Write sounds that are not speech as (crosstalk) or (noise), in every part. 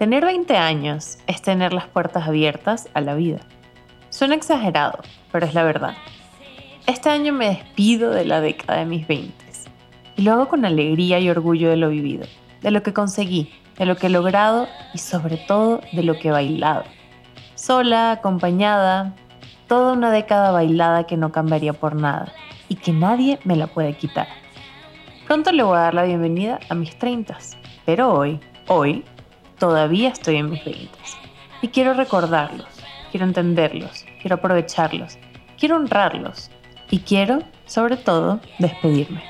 Tener 20 años es tener las puertas abiertas a la vida. Suena exagerado, pero es la verdad. Este año me despido de la década de mis 20 y lo hago con alegría y orgullo de lo vivido, de lo que conseguí, de lo que he logrado y sobre todo de lo que he bailado. Sola, acompañada, toda una década bailada que no cambiaría por nada y que nadie me la puede quitar. Pronto le voy a dar la bienvenida a mis 30, pero hoy, hoy, todavía estoy en mis 20 y quiero recordarlos, quiero entenderlos, quiero aprovecharlos, quiero honrarlos y quiero, sobre todo, despedirme.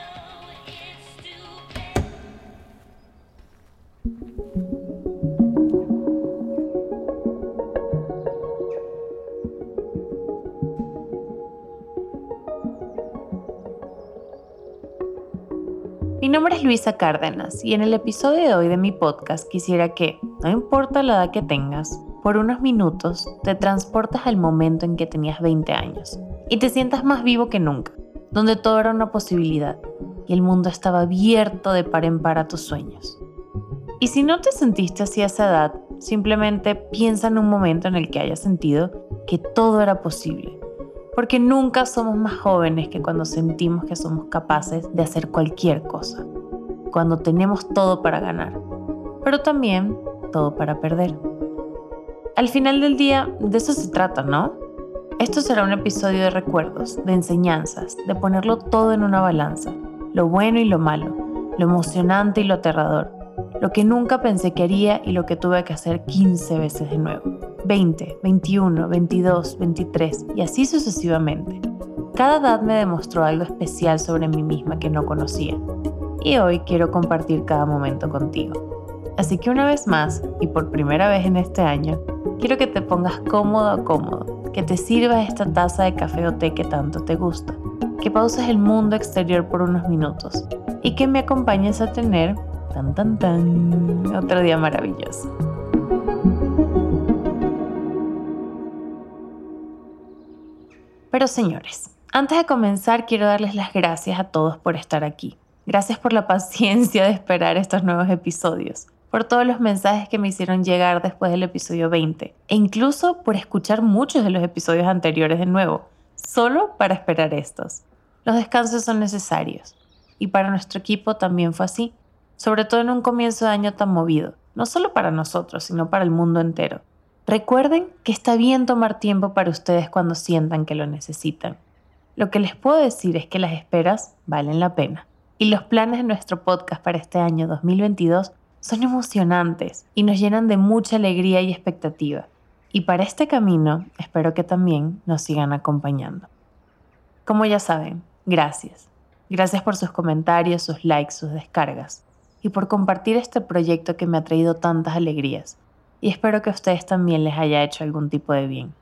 Nombre es Luisa Cárdenas y en el episodio de hoy de mi podcast quisiera que, no importa la edad que tengas, por unos minutos te transportas al momento en que tenías 20 años y te sientas más vivo que nunca, donde todo era una posibilidad y el mundo estaba abierto de par en par a tus sueños. Y si no te sentiste así a esa edad, simplemente piensa en un momento en el que hayas sentido que todo era posible porque nunca somos más jóvenes que cuando sentimos que somos capaces de hacer cualquier cosa, cuando tenemos todo para ganar, pero también todo para perder. Al final del día, de eso se trata, ¿no? Esto será un episodio de recuerdos, de enseñanzas, de ponerlo todo en una balanza, lo bueno y lo malo, lo emocionante y lo aterrador, lo que nunca pensé que haría y lo que tuve que hacer 15 veces de nuevo. 20, 21, 22, 23 y así sucesivamente. Cada edad me demostró algo especial sobre mí misma que no conocía. Y hoy quiero compartir cada momento contigo. Así que una vez más, y por primera vez en este año, quiero que te pongas cómodo o cómodo, que te sirvas esta taza de café o té que tanto te gusta, que pauses el mundo exterior por unos minutos y que me acompañes a tener, tan tan tan, otro día maravilloso. Pero señores, antes de comenzar quiero darles las gracias a todos por estar aquí. Gracias por la (laughs) paciencia de esperar estos nuevos episodios, por todos los mensajes que me hicieron llegar después del episodio 20 e incluso por escuchar muchos de los episodios anteriores de nuevo, solo para esperar estos. Los descansos son necesarios y para nuestro equipo también fue así, sobre todo en un comienzo de año tan movido, no solo para nosotros, sino para el mundo entero. Recuerden que está bien tomar tiempo para ustedes cuando sientan que lo necesitan. Lo que les puedo decir es que las esperas valen la pena. Y los planes de nuestro podcast para este año 2022 son emocionantes y nos llenan de mucha alegría y expectativa. Y para este camino espero que también nos sigan acompañando. Como ya saben, gracias. Gracias por sus comentarios, sus likes, sus descargas y por compartir este proyecto que me ha traído tantas alegrías y espero que a ustedes también les haya hecho algún tipo de bien.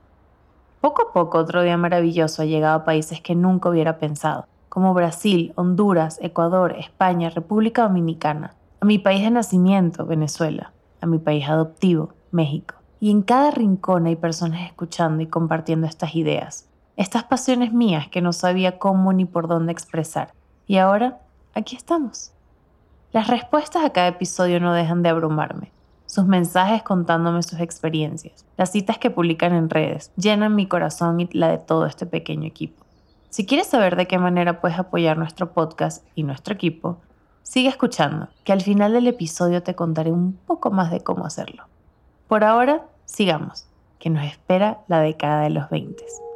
Poco a poco otro día maravilloso ha llegado a países que nunca hubiera pensado, como Brasil, Honduras, Ecuador, España, República Dominicana, a mi país de nacimiento, Venezuela, a mi país adoptivo, México. Y en cada rincón hay personas escuchando y compartiendo estas ideas, estas pasiones mías que no sabía cómo ni por dónde expresar. Y ahora, aquí estamos. Las respuestas a cada episodio no dejan de abrumarme sus mensajes contándome sus experiencias, las citas que publican en redes, llenan mi corazón y la de todo este pequeño equipo. Si quieres saber de qué manera puedes apoyar nuestro podcast y nuestro equipo, sigue escuchando, que al final del episodio te contaré un poco más de cómo hacerlo. Por ahora, sigamos, que nos espera la década de los 20.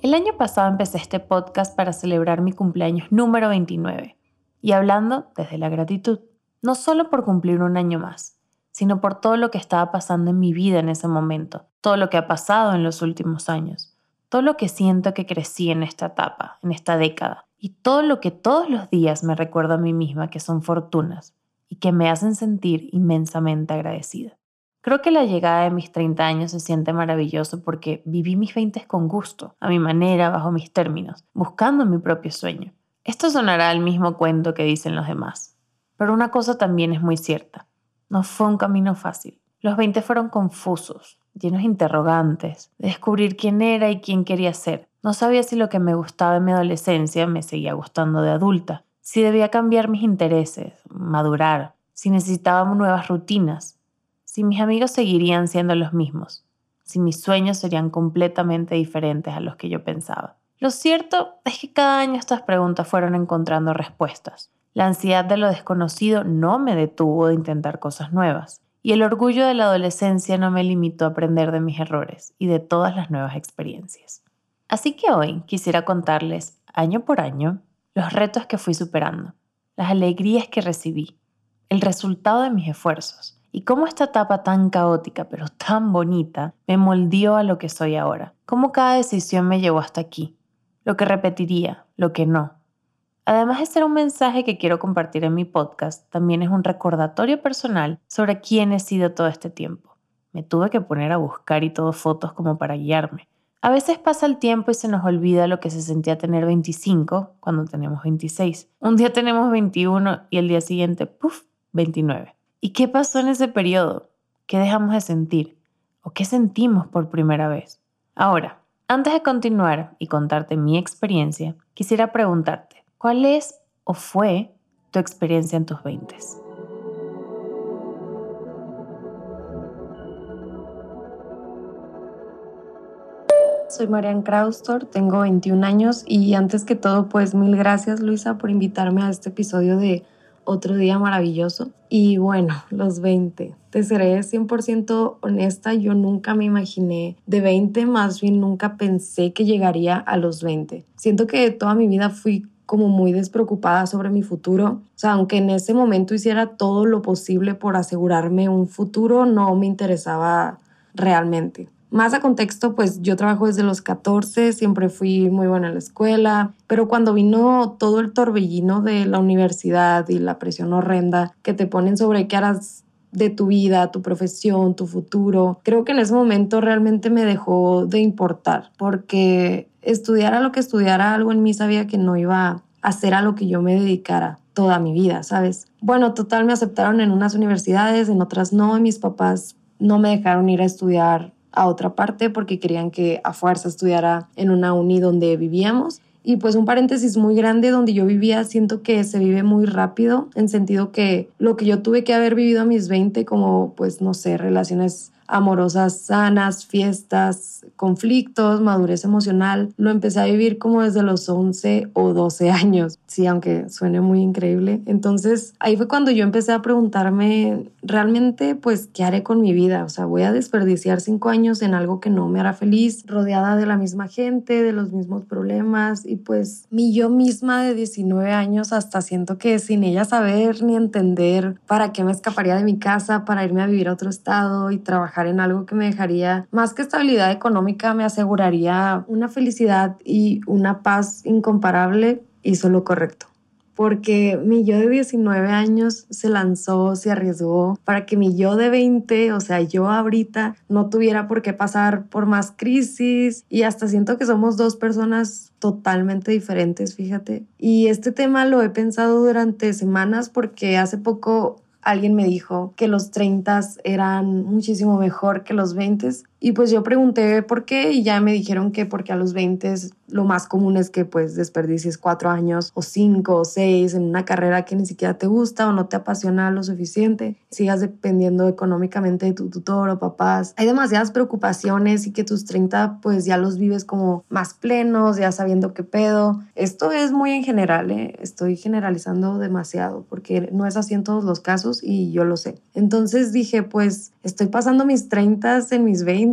El año pasado empecé este podcast para celebrar mi cumpleaños número 29 y hablando desde la gratitud, no solo por cumplir un año más, sino por todo lo que estaba pasando en mi vida en ese momento, todo lo que ha pasado en los últimos años, todo lo que siento que crecí en esta etapa, en esta década, y todo lo que todos los días me recuerdo a mí misma que son fortunas y que me hacen sentir inmensamente agradecida. Creo que la llegada de mis 30 años se siente maravilloso porque viví mis 20 con gusto, a mi manera, bajo mis términos, buscando mi propio sueño. Esto sonará al mismo cuento que dicen los demás, pero una cosa también es muy cierta. No fue un camino fácil. Los 20 fueron confusos, llenos de interrogantes, de descubrir quién era y quién quería ser. No sabía si lo que me gustaba en mi adolescencia me seguía gustando de adulta, si debía cambiar mis intereses, madurar, si necesitaba nuevas rutinas, si mis amigos seguirían siendo los mismos, si mis sueños serían completamente diferentes a los que yo pensaba. Lo cierto es que cada año estas preguntas fueron encontrando respuestas. La ansiedad de lo desconocido no me detuvo de intentar cosas nuevas, y el orgullo de la adolescencia no me limitó a aprender de mis errores y de todas las nuevas experiencias. Así que hoy quisiera contarles, año por año, los retos que fui superando, las alegrías que recibí, el resultado de mis esfuerzos y cómo esta etapa tan caótica pero tan bonita me moldeó a lo que soy ahora, cómo cada decisión me llevó hasta aquí, lo que repetiría, lo que no. Además de ser un mensaje que quiero compartir en mi podcast, también es un recordatorio personal sobre quién he sido todo este tiempo. Me tuve que poner a buscar y todo fotos como para guiarme a veces pasa el tiempo y se nos olvida lo que se sentía tener 25 cuando tenemos 26. Un día tenemos 21 y el día siguiente, puff, 29. ¿Y qué pasó en ese periodo? ¿Qué dejamos de sentir? ¿O qué sentimos por primera vez? Ahora, antes de continuar y contarte mi experiencia, quisiera preguntarte, ¿cuál es o fue tu experiencia en tus 20? Soy Marian Kraustor, tengo 21 años y antes que todo, pues mil gracias Luisa por invitarme a este episodio de Otro Día Maravilloso. Y bueno, los 20. Te seré 100% honesta, yo nunca me imaginé de 20, más bien nunca pensé que llegaría a los 20. Siento que toda mi vida fui como muy despreocupada sobre mi futuro. O sea, aunque en ese momento hiciera todo lo posible por asegurarme un futuro, no me interesaba realmente. Más a contexto, pues yo trabajo desde los 14, siempre fui muy buena en la escuela, pero cuando vino todo el torbellino de la universidad y la presión horrenda que te ponen sobre qué harás de tu vida, tu profesión, tu futuro, creo que en ese momento realmente me dejó de importar, porque estudiara lo que estudiara, algo en mí sabía que no iba a hacer a lo que yo me dedicara toda mi vida, ¿sabes? Bueno, total, me aceptaron en unas universidades, en otras no, y mis papás no me dejaron ir a estudiar a otra parte porque querían que a fuerza estudiara en una uni donde vivíamos. Y pues un paréntesis muy grande donde yo vivía, siento que se vive muy rápido, en sentido que lo que yo tuve que haber vivido a mis 20, como pues no sé, relaciones amorosas sanas, fiestas, conflictos, madurez emocional. Lo empecé a vivir como desde los 11 o 12 años, sí, aunque suene muy increíble. Entonces ahí fue cuando yo empecé a preguntarme realmente, pues, ¿qué haré con mi vida? O sea, voy a desperdiciar cinco años en algo que no me hará feliz, rodeada de la misma gente, de los mismos problemas y pues mi yo misma de 19 años hasta siento que sin ella saber ni entender para qué me escaparía de mi casa, para irme a vivir a otro estado y trabajar en algo que me dejaría más que estabilidad económica, me aseguraría una felicidad y una paz incomparable, hizo lo correcto porque mi yo de 19 años se lanzó, se arriesgó para que mi yo de 20, o sea, yo ahorita, no tuviera por qué pasar por más crisis y hasta siento que somos dos personas totalmente diferentes, fíjate. Y este tema lo he pensado durante semanas porque hace poco alguien me dijo que los 30 eran muchísimo mejor que los 20 y pues yo pregunté por qué y ya me dijeron que porque a los 20 lo más común es que pues desperdicies cuatro años o cinco o seis en una carrera que ni siquiera te gusta o no te apasiona lo suficiente, sigas dependiendo económicamente de tu tutor o papás. Hay demasiadas preocupaciones y que tus 30 pues ya los vives como más plenos, ya sabiendo qué pedo. Esto es muy en general, ¿eh? estoy generalizando demasiado porque no es así en todos los casos y yo lo sé. Entonces dije pues estoy pasando mis 30 en mis 20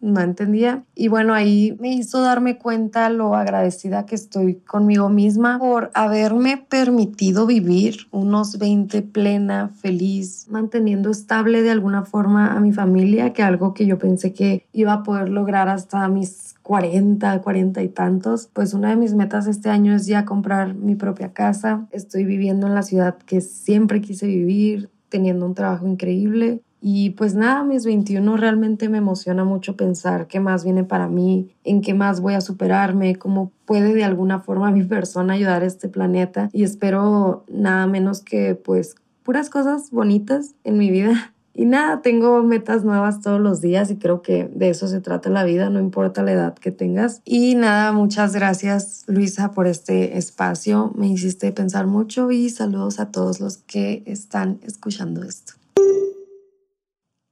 no entendía. Y bueno, ahí me hizo darme cuenta lo agradecida que estoy conmigo misma por haberme permitido vivir unos 20 plena, feliz, manteniendo estable de alguna forma a mi familia, que algo que yo pensé que iba a poder lograr hasta mis 40, 40 y tantos. Pues una de mis metas este año es ya comprar mi propia casa. Estoy viviendo en la ciudad que siempre quise vivir, teniendo un trabajo increíble y pues nada, mis 21 realmente me emociona mucho pensar qué más viene para mí, en qué más voy a superarme, cómo puede de alguna forma (laughs) mi persona ayudar a este planeta. Y espero nada menos que pues puras cosas bonitas en mi vida (laughs) Y nada, tengo metas nuevas todos los días y creo que de eso se trata la vida, no importa la edad que tengas. Y nada, muchas gracias Luisa por este espacio. Me hiciste pensar mucho y saludos a todos los que están escuchando esto.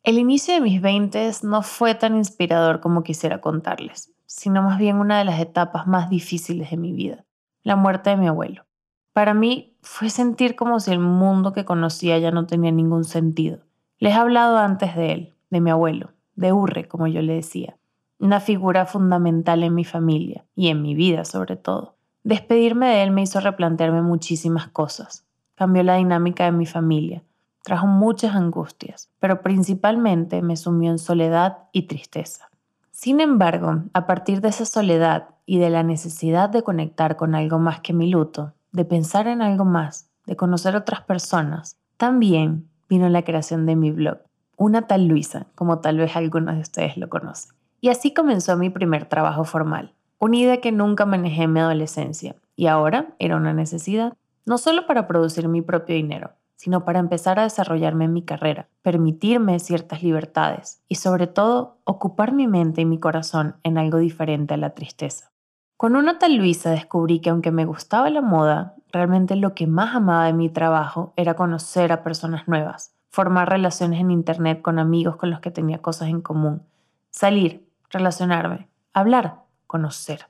El inicio de mis 20 no fue tan inspirador como quisiera contarles, sino más bien una de las etapas más difíciles de mi vida, la muerte de mi abuelo. Para mí fue sentir como si el mundo que conocía ya no tenía ningún sentido. Les he hablado antes de él, de mi abuelo, de Urre, como yo le decía, una figura fundamental en mi familia y en mi vida sobre todo. Despedirme de él me hizo replantearme muchísimas cosas. Cambió la dinámica de mi familia, trajo muchas angustias, pero principalmente me sumió en soledad y tristeza. Sin embargo, a partir de esa soledad y de la necesidad de conectar con algo más que mi luto, de pensar en algo más, de conocer otras personas, también vino la creación de mi blog, una tal Luisa, como tal vez algunos de ustedes lo conocen. Y así comenzó mi primer trabajo formal, una idea que nunca manejé en mi adolescencia y ahora era una necesidad, no solo para producir mi propio dinero, sino para empezar a desarrollarme en mi carrera, permitirme ciertas libertades y sobre todo ocupar mi mente y mi corazón en algo diferente a la tristeza. Con una tal Luisa descubrí que aunque me gustaba la moda, realmente lo que más amaba de mi trabajo era conocer a personas nuevas, formar relaciones en Internet con amigos con los que tenía cosas en común, salir, relacionarme, hablar, conocer.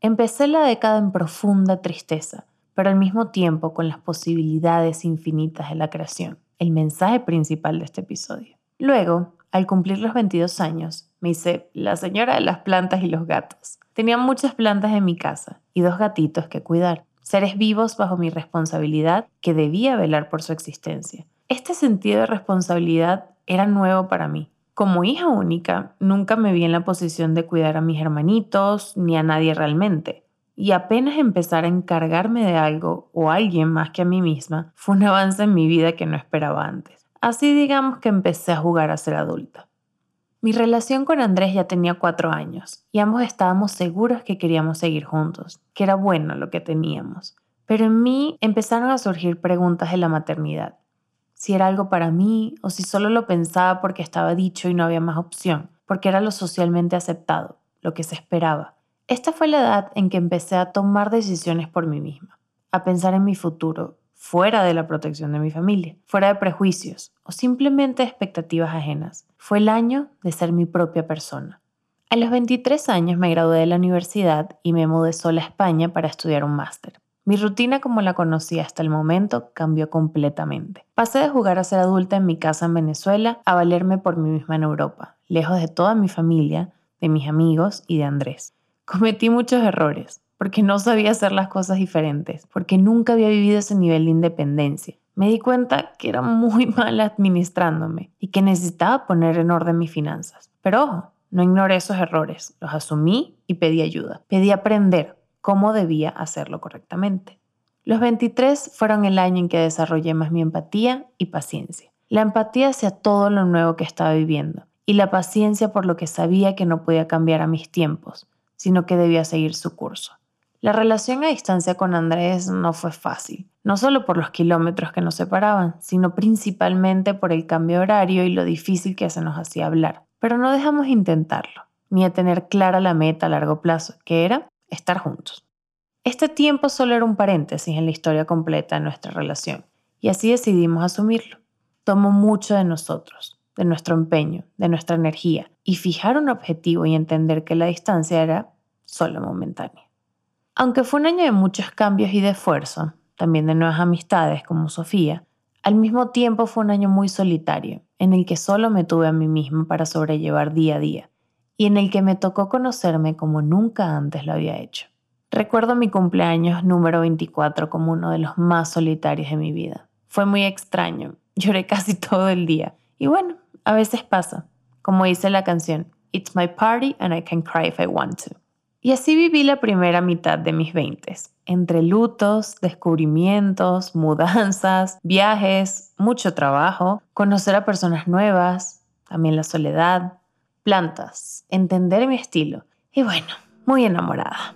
Empecé la década en profunda tristeza, pero al mismo tiempo con las posibilidades infinitas de la creación, el mensaje principal de este episodio. Luego, al cumplir los 22 años, me hice la señora de las plantas y los gatos. Tenía muchas plantas en mi casa y dos gatitos que cuidar seres vivos bajo mi responsabilidad que debía velar por su existencia. Este sentido de responsabilidad era nuevo para mí. Como hija única, nunca me vi en la posición de cuidar a mis hermanitos ni a nadie realmente. Y apenas empezar a encargarme de algo o alguien más que a mí misma fue un avance en mi vida que no esperaba antes. Así digamos que empecé a jugar a ser adulta. Mi relación con Andrés ya tenía cuatro años y ambos estábamos seguros que queríamos seguir juntos, que era bueno lo que teníamos. Pero en mí empezaron a surgir preguntas de la maternidad. Si era algo para mí o si solo lo pensaba porque estaba dicho y no había más opción, porque era lo socialmente aceptado, lo que se esperaba. Esta fue la edad en que empecé a tomar decisiones por mí misma, a pensar en mi futuro, fuera de la protección de mi familia, fuera de prejuicios o simplemente expectativas ajenas. Fue el año de ser mi propia persona. A los 23 años me gradué de la universidad y me mudé sola a España para estudiar un máster. Mi rutina como la conocía hasta el momento cambió completamente. Pasé de jugar a ser adulta en mi casa en Venezuela a valerme por mí misma en Europa, lejos de toda mi familia, de mis amigos y de Andrés. Cometí muchos errores, porque no sabía hacer las cosas diferentes, porque nunca había vivido ese nivel de independencia. Me di cuenta que era muy (laughs) mala administrándome y que necesitaba poner en orden mis finanzas. Pero ojo, no ignoré esos errores, los asumí y pedí ayuda. Pedí aprender cómo debía hacerlo correctamente. Los 23 fueron el año en que desarrollé más mi empatía y paciencia. La empatía hacia todo lo nuevo que estaba viviendo y la paciencia por lo que sabía que no podía cambiar a mis tiempos, sino que debía seguir su curso. La relación a distancia con Andrés no fue fácil, no solo por los kilómetros que nos separaban, sino principalmente por el cambio horario y lo difícil que se nos hacía hablar. Pero no dejamos de intentarlo, ni de tener clara la meta a largo plazo, que era estar juntos. Este tiempo solo era un paréntesis en la historia completa de nuestra relación, y así decidimos asumirlo. Tomó mucho de nosotros, de nuestro empeño, de nuestra energía, y fijar un objetivo y entender que la distancia era solo momentánea. Aunque fue un año de muchos cambios y de esfuerzo, también de nuevas amistades como Sofía, al mismo tiempo fue un año muy solitario, en el que solo me tuve a mí misma para sobrellevar día a día, y en el que me tocó conocerme como nunca antes lo había hecho. Recuerdo mi cumpleaños número 24 como uno de los más solitarios de mi vida. Fue muy extraño, lloré casi (laughs) todo el día. Y bueno, a veces pasa, como dice la canción, It's my party and I can cry if I want to. Y así viví la primera mitad de mis veintes, entre lutos, descubrimientos, (laughs) mudanzas, viajes, mucho trabajo, conocer a personas nuevas, también la soledad, plantas, entender mi estilo y bueno, muy enamorada.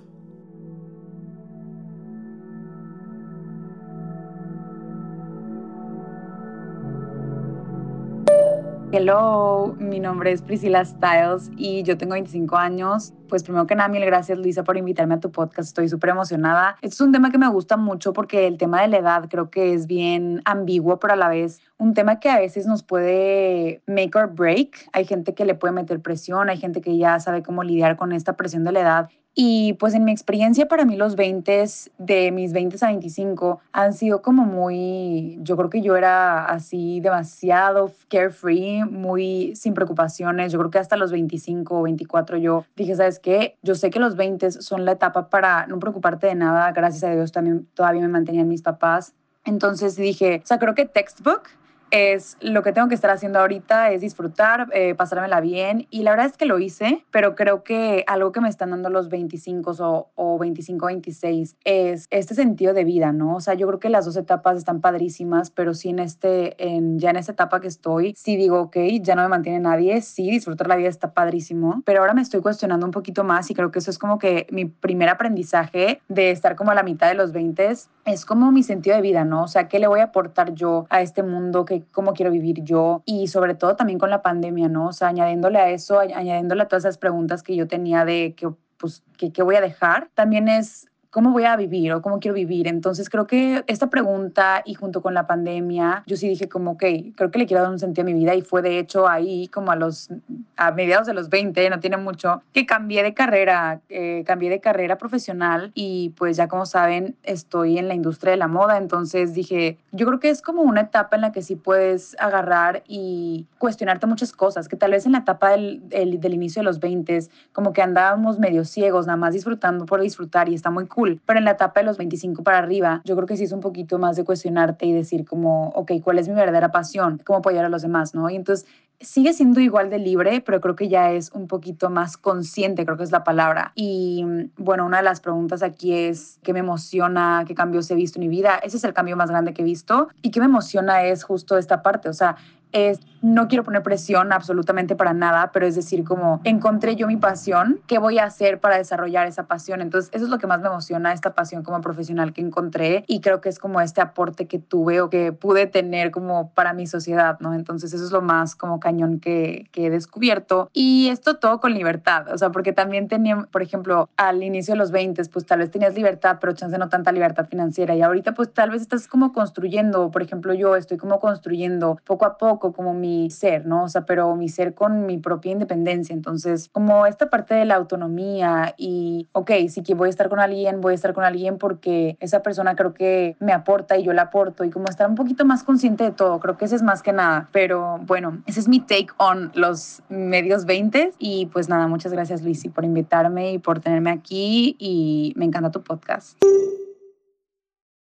Hello, mi nombre es Priscila Styles y yo tengo 25 años. Pues primero que nada, mil gracias Luisa por invitarme a tu podcast. Estoy súper emocionada. Este es un tema que me gusta mucho porque el tema de la edad creo que es bien ambiguo, pero a la vez un tema que a veces nos puede make or break. Hay gente que le puede meter presión, hay gente que ya sabe cómo lidiar con esta presión de la edad y pues en mi experiencia para mí los 20, de mis 20 a 25, han sido como muy, yo creo que yo era así demasiado carefree, muy sin preocupaciones. Yo creo que hasta los 25 o 24 yo dije, ¿sabes qué? Yo sé que los 20 son la etapa para no preocuparte de nada. Gracias a Dios también todavía me mantenían mis papás. Entonces dije, o sea, creo que textbook es lo que tengo que estar haciendo ahorita es disfrutar, eh, pasármela bien y la verdad es que lo hice, pero creo que algo que me están dando los 25 o, o 25, 26 es este sentido de vida, ¿no? O sea, yo creo que las dos etapas están padrísimas, pero sí en este, en, ya en esta etapa que estoy, sí digo, ok, ya no me mantiene nadie, sí, disfrutar la vida está padrísimo, pero ahora me estoy cuestionando un poquito más y creo que eso es como que mi primer aprendizaje de estar como a la mitad de los 20 es como mi sentido de vida, ¿no? O sea, ¿qué le voy a aportar yo a este mundo? que cómo quiero vivir yo? Y sobre todo también con la pandemia, ¿no? O sea, añadiéndole a eso, añadiéndole a todas esas preguntas que yo tenía de que, pues, ¿qué voy a dejar? También es ¿cómo voy a vivir o cómo quiero vivir? Entonces creo que esta pregunta y junto con la pandemia, yo sí dije como, ok, creo que le quiero dar un sentido a mi vida y fue de hecho ahí como a los, a mediados de los 20, no tiene mucho, que cambié de carrera, eh, cambié de carrera profesional y pues ya como saben, estoy en la industria de la moda, entonces dije, yo creo que es como una etapa en la que sí puedes agarrar y cuestionarte muchas cosas, que tal vez en la etapa del, del inicio de los 20, como que andábamos medio ciegos, nada más disfrutando por disfrutar y está muy cool pero en la etapa de los 25 para arriba, yo creo que sí es un poquito más de cuestionarte y decir como, ok, ¿cuál es mi verdadera pasión? ¿Cómo apoyar a los demás? ¿no? Y entonces sigue siendo igual de libre, pero creo que ya es un poquito más consciente, creo que es la palabra. Y bueno, una de las preguntas aquí es, ¿qué me emociona? ¿Qué cambios he visto en mi vida? Ese es el cambio más grande que he visto. Y qué me emociona es justo esta parte, o sea, es, no quiero poner presión absolutamente para nada, pero es decir, como encontré yo mi pasión, ¿qué voy a hacer para desarrollar esa pasión? Entonces, eso es lo que más me emociona, esta pasión como profesional que encontré y creo que es como este aporte que tuve o que pude tener como para mi sociedad, ¿no? Entonces, eso es lo más como cañón que, he descubierto y esto todo con libertad, o sea, porque también tenía, por ejemplo, al inicio de los 20, pues tal vez tenías libertad, pero chance no tanta libertad financiera y ahorita pues tal vez estás como construyendo, por ejemplo, yo estoy como construyendo poco a poco como mi ser, ¿no? O sea, pero mi ser con mi propia independencia. Entonces, como esta parte de la autonomía y, ok, sí que voy a estar con alguien, voy a estar con alguien porque esa persona creo que me aporta y yo la aporto y como estar un poquito más consciente de todo, creo que ese es más que nada. Pero bueno, ese es mi take on los medios 20 y pues nada, muchas gracias Luisi por invitarme y por tenerme aquí y me encanta tu podcast.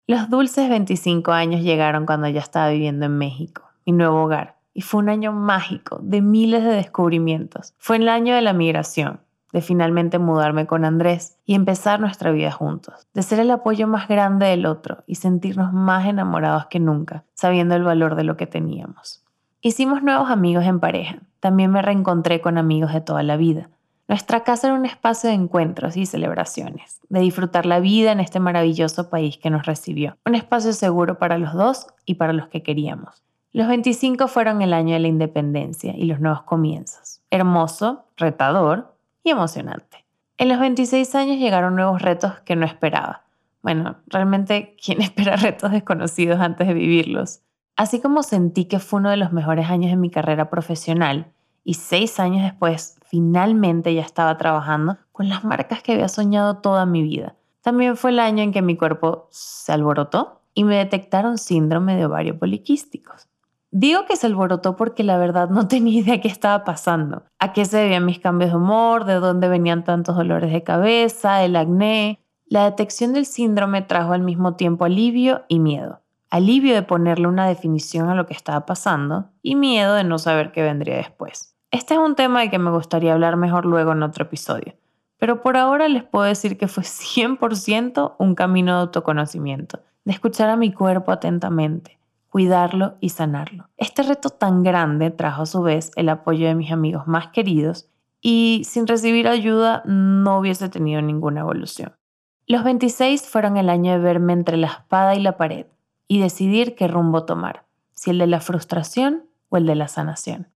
Los dulces 25 años llegaron cuando ya estaba viviendo en México mi nuevo hogar. Y fue un año mágico, de miles de descubrimientos. Fue el año de la migración, de finalmente mudarme con Andrés y empezar nuestra vida juntos, de ser el apoyo más grande del otro y sentirnos más enamorados que nunca, sabiendo el valor de lo que teníamos. Hicimos nuevos amigos en pareja, también me reencontré con amigos de toda la vida. Nuestra casa era un espacio de encuentros y celebraciones, de disfrutar la vida en este maravilloso país que nos recibió, un espacio seguro para los dos y para los que queríamos. Los 25 fueron el año de la independencia y los nuevos comienzos. Hermoso, retador y emocionante. En los 26 años llegaron nuevos retos que no esperaba. Bueno, realmente, ¿quién (laughs) espera retos desconocidos antes de vivirlos? Así como sentí que fue uno de los mejores años de mi carrera profesional y seis años después finalmente ya estaba trabajando con las marcas que había soñado toda mi vida. También fue el año en que mi cuerpo se alborotó y me detectaron síndrome de ovario poliquísticos. Digo que se alborotó porque la verdad no (laughs) tenía idea qué estaba pasando, a qué se debían mis cambios de humor, de dónde venían tantos dolores de cabeza, el acné. La detección del síndrome trajo al mismo tiempo alivio y miedo. Alivio de ponerle una definición a lo que estaba pasando y miedo de no saber qué vendría después. Este es un tema de que me gustaría hablar mejor luego en otro episodio, pero por ahora les puedo decir que fue (laughs) 100% un camino de autoconocimiento, de escuchar a mi cuerpo atentamente, cuidarlo y sanarlo. Este reto tan grande trajo a su vez el apoyo de mis amigos más queridos y sin recibir ayuda no hubiese tenido ninguna evolución. Los 26 fueron el año de verme entre la espada y la pared y decidir qué rumbo tomar, si el de la frustración o el de la sanación.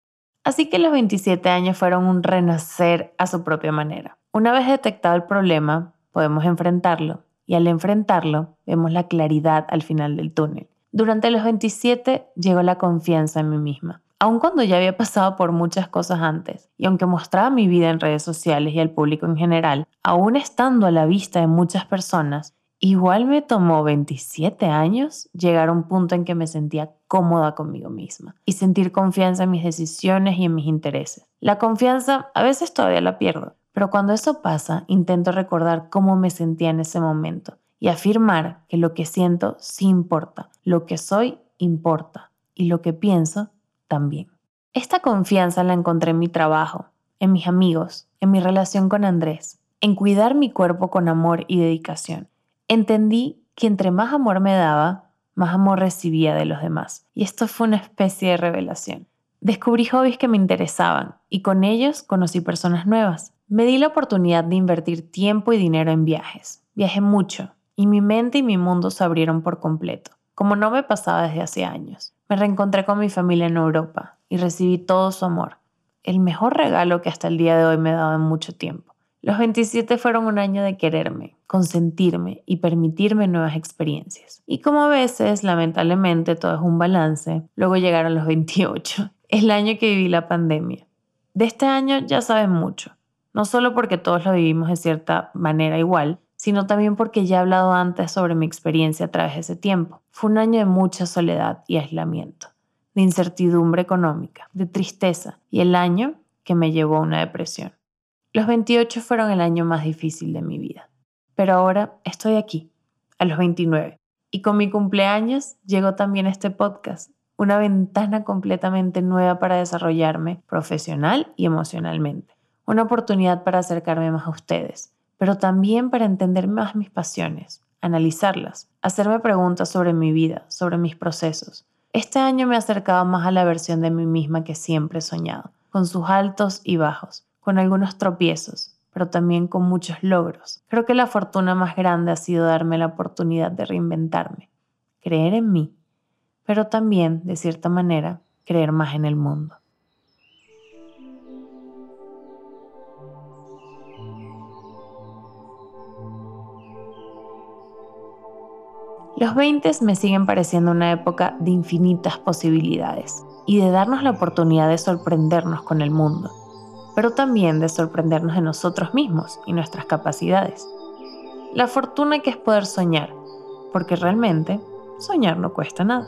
Así que los 27 años fueron un renacer a su propia manera. Una vez detectado el problema, podemos enfrentarlo y al enfrentarlo vemos la claridad al final del túnel. Durante los 27 llegó la confianza en mí misma. Aun cuando ya había pasado por muchas cosas antes, y aunque mostraba mi vida en redes sociales y al público en general, aún estando a la vista de muchas personas, igual me tomó 27 años llegar a un punto en que me sentía cómoda conmigo misma y sentir confianza en mis decisiones y en mis intereses. La confianza a veces todavía la pierdo, pero cuando eso pasa intento recordar cómo me sentía en ese momento y afirmar que lo que siento sí importa, lo que soy importa y lo que pienso también. Esta confianza la encontré en mi trabajo, en mis amigos, en mi relación con Andrés, en cuidar mi cuerpo con amor y dedicación. Entendí que entre más amor me daba, más amor recibía de los demás. Y esto fue una especie de revelación. Descubrí hobbies que me interesaban y con ellos conocí personas nuevas. Me di la oportunidad de invertir tiempo y dinero en viajes. Viajé mucho y mi mente y mi mundo se abrieron por completo, como no me pasaba desde hace años. Me reencontré con mi familia en Europa y recibí todo su amor, el mejor regalo que hasta el día de hoy me he dado en mucho tiempo. Los 27 fueron un año de quererme, consentirme y permitirme nuevas experiencias. Y como a veces, lamentablemente, todo es un balance, luego llegaron los 28, el año que viví la pandemia. De este año ya saben mucho, no solo porque todos lo vivimos de cierta manera igual, sino también porque ya he hablado antes sobre mi experiencia a través de ese tiempo. Fue un año de mucha soledad y aislamiento, de incertidumbre económica, de tristeza y el año que me llevó a una depresión. Los 28 fueron el año más difícil de mi vida, pero ahora estoy aquí, a los 29, y con mi cumpleaños llegó también este podcast, una ventana completamente nueva para desarrollarme profesional y emocionalmente, una oportunidad para acercarme más a ustedes, pero también para entender más mis pasiones, analizarlas, hacerme preguntas sobre mi vida, sobre mis procesos. Este año me ha acercado más a la versión de mí misma que siempre he soñado, con sus altos y bajos, con algunos tropiezos, pero también con muchos logros. Creo que la fortuna más grande ha sido darme la oportunidad de reinventarme, creer en mí, pero también, de cierta manera, creer más en el mundo. Los 20 me siguen pareciendo una época de infinitas posibilidades y de darnos la oportunidad de sorprendernos con el mundo, pero también de sorprendernos de nosotros mismos y nuestras capacidades. La fortuna que es poder soñar, porque realmente soñar no cuesta nada.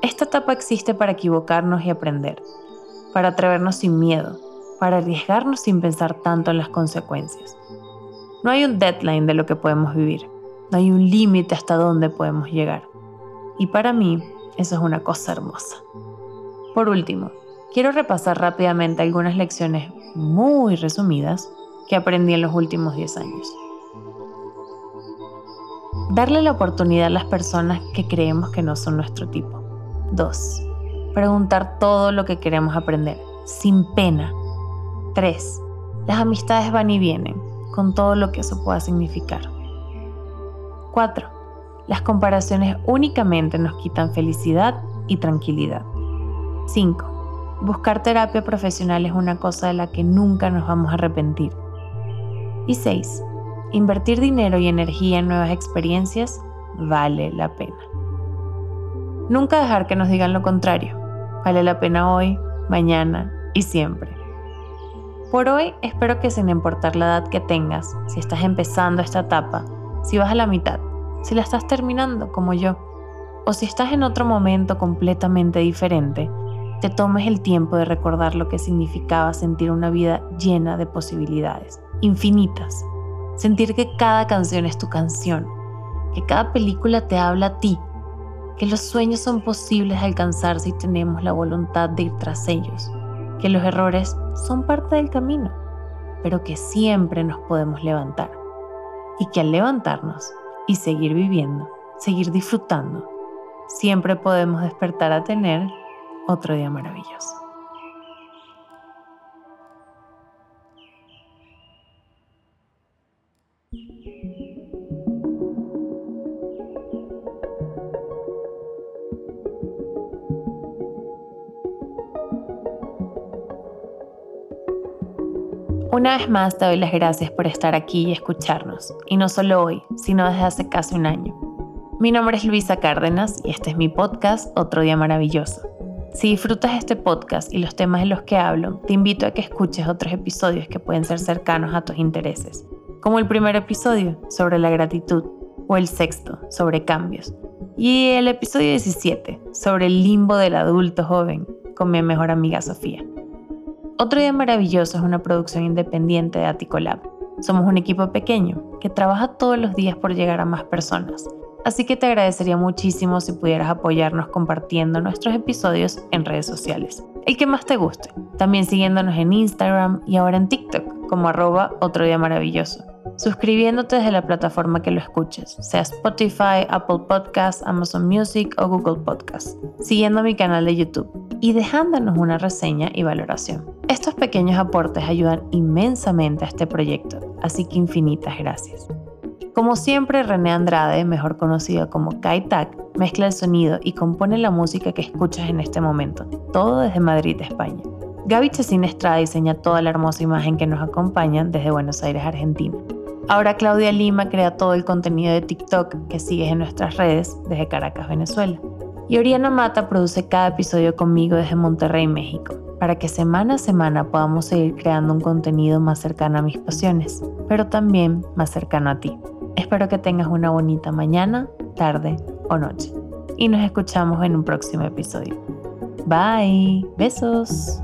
Esta etapa existe para equivocarnos y aprender, para atrevernos sin miedo, para arriesgarnos sin pensar tanto en las consecuencias. No hay un deadline de lo que podemos vivir no hay un límite hasta dónde podemos llegar. Y para mí, eso es una cosa hermosa. Por último, quiero repasar rápidamente algunas lecciones muy resumidas que aprendí en los últimos 10 años. Darle la oportunidad a las personas que creemos que no son nuestro tipo. 2. Preguntar todo lo que queremos aprender, sin pena. 3. Las amistades van y vienen, con todo lo que eso pueda significar. 4. Las comparaciones únicamente nos quitan felicidad y tranquilidad. 5. Buscar terapia profesional es una cosa de la que nunca nos vamos a arrepentir. Y 6. Invertir dinero y energía en nuevas experiencias vale la pena. Nunca dejar que nos digan lo contrario. Vale la pena hoy, mañana y siempre. Por hoy espero que sin importar la edad que tengas, si estás empezando esta etapa, si vas a la mitad, si la estás terminando como yo, o si estás en otro momento completamente diferente, te tomes el tiempo de recordar lo que significaba sentir una vida llena de posibilidades, infinitas. Sentir que cada canción es tu canción, que cada película te habla a ti, que los sueños son posibles de alcanzar si tenemos la voluntad de ir tras ellos, que los errores son parte del camino, pero que siempre nos podemos levantar y que al levantarnos y seguir viviendo, seguir disfrutando, siempre podemos despertar a tener otro día maravilloso. Una vez más te doy las gracias por estar aquí y escucharnos, y no solo hoy, sino desde hace casi un año. Mi nombre es Luisa Cárdenas y este es mi podcast Otro Día Maravilloso. Si disfrutas este podcast y los temas de los que hablo, te invito a que escuches otros episodios que pueden ser cercanos a tus intereses, como el primer episodio sobre la gratitud o el sexto sobre cambios, y el episodio 17 sobre el limbo del adulto joven con mi mejor amiga Sofía. Otro Día Maravilloso es una producción independiente de Aticolab. Somos un equipo pequeño que trabaja todos los días por llegar a más personas. Así que te agradecería muchísimo si pudieras apoyarnos compartiendo nuestros episodios en redes sociales. El que más te guste. También siguiéndonos en Instagram y ahora en TikTok como arroba otro día maravilloso suscribiéndote desde la plataforma que lo escuches, sea Spotify, Apple Podcasts, Amazon Music o Google Podcasts, siguiendo mi canal de YouTube y dejándonos una reseña y valoración. Estos pequeños aportes ayudan inmensamente a este proyecto, así que infinitas gracias. Como siempre, René Andrade, mejor conocido como Kai Tak, mezcla el sonido y compone la música que escuchas en este momento, todo desde Madrid, España. Gaby Chesín Estrada diseña toda la hermosa imagen que nos acompaña desde Buenos Aires, Argentina. Ahora Claudia Lima crea todo el contenido de TikTok que sigues en nuestras redes desde Caracas, Venezuela. Y Oriana Mata produce cada episodio conmigo desde Monterrey, México, para que semana a semana podamos seguir creando un contenido más cercano a mis pasiones, pero también más cercano a ti. Espero que tengas una bonita mañana, tarde o noche. Y nos escuchamos en un próximo episodio. Bye. Besos.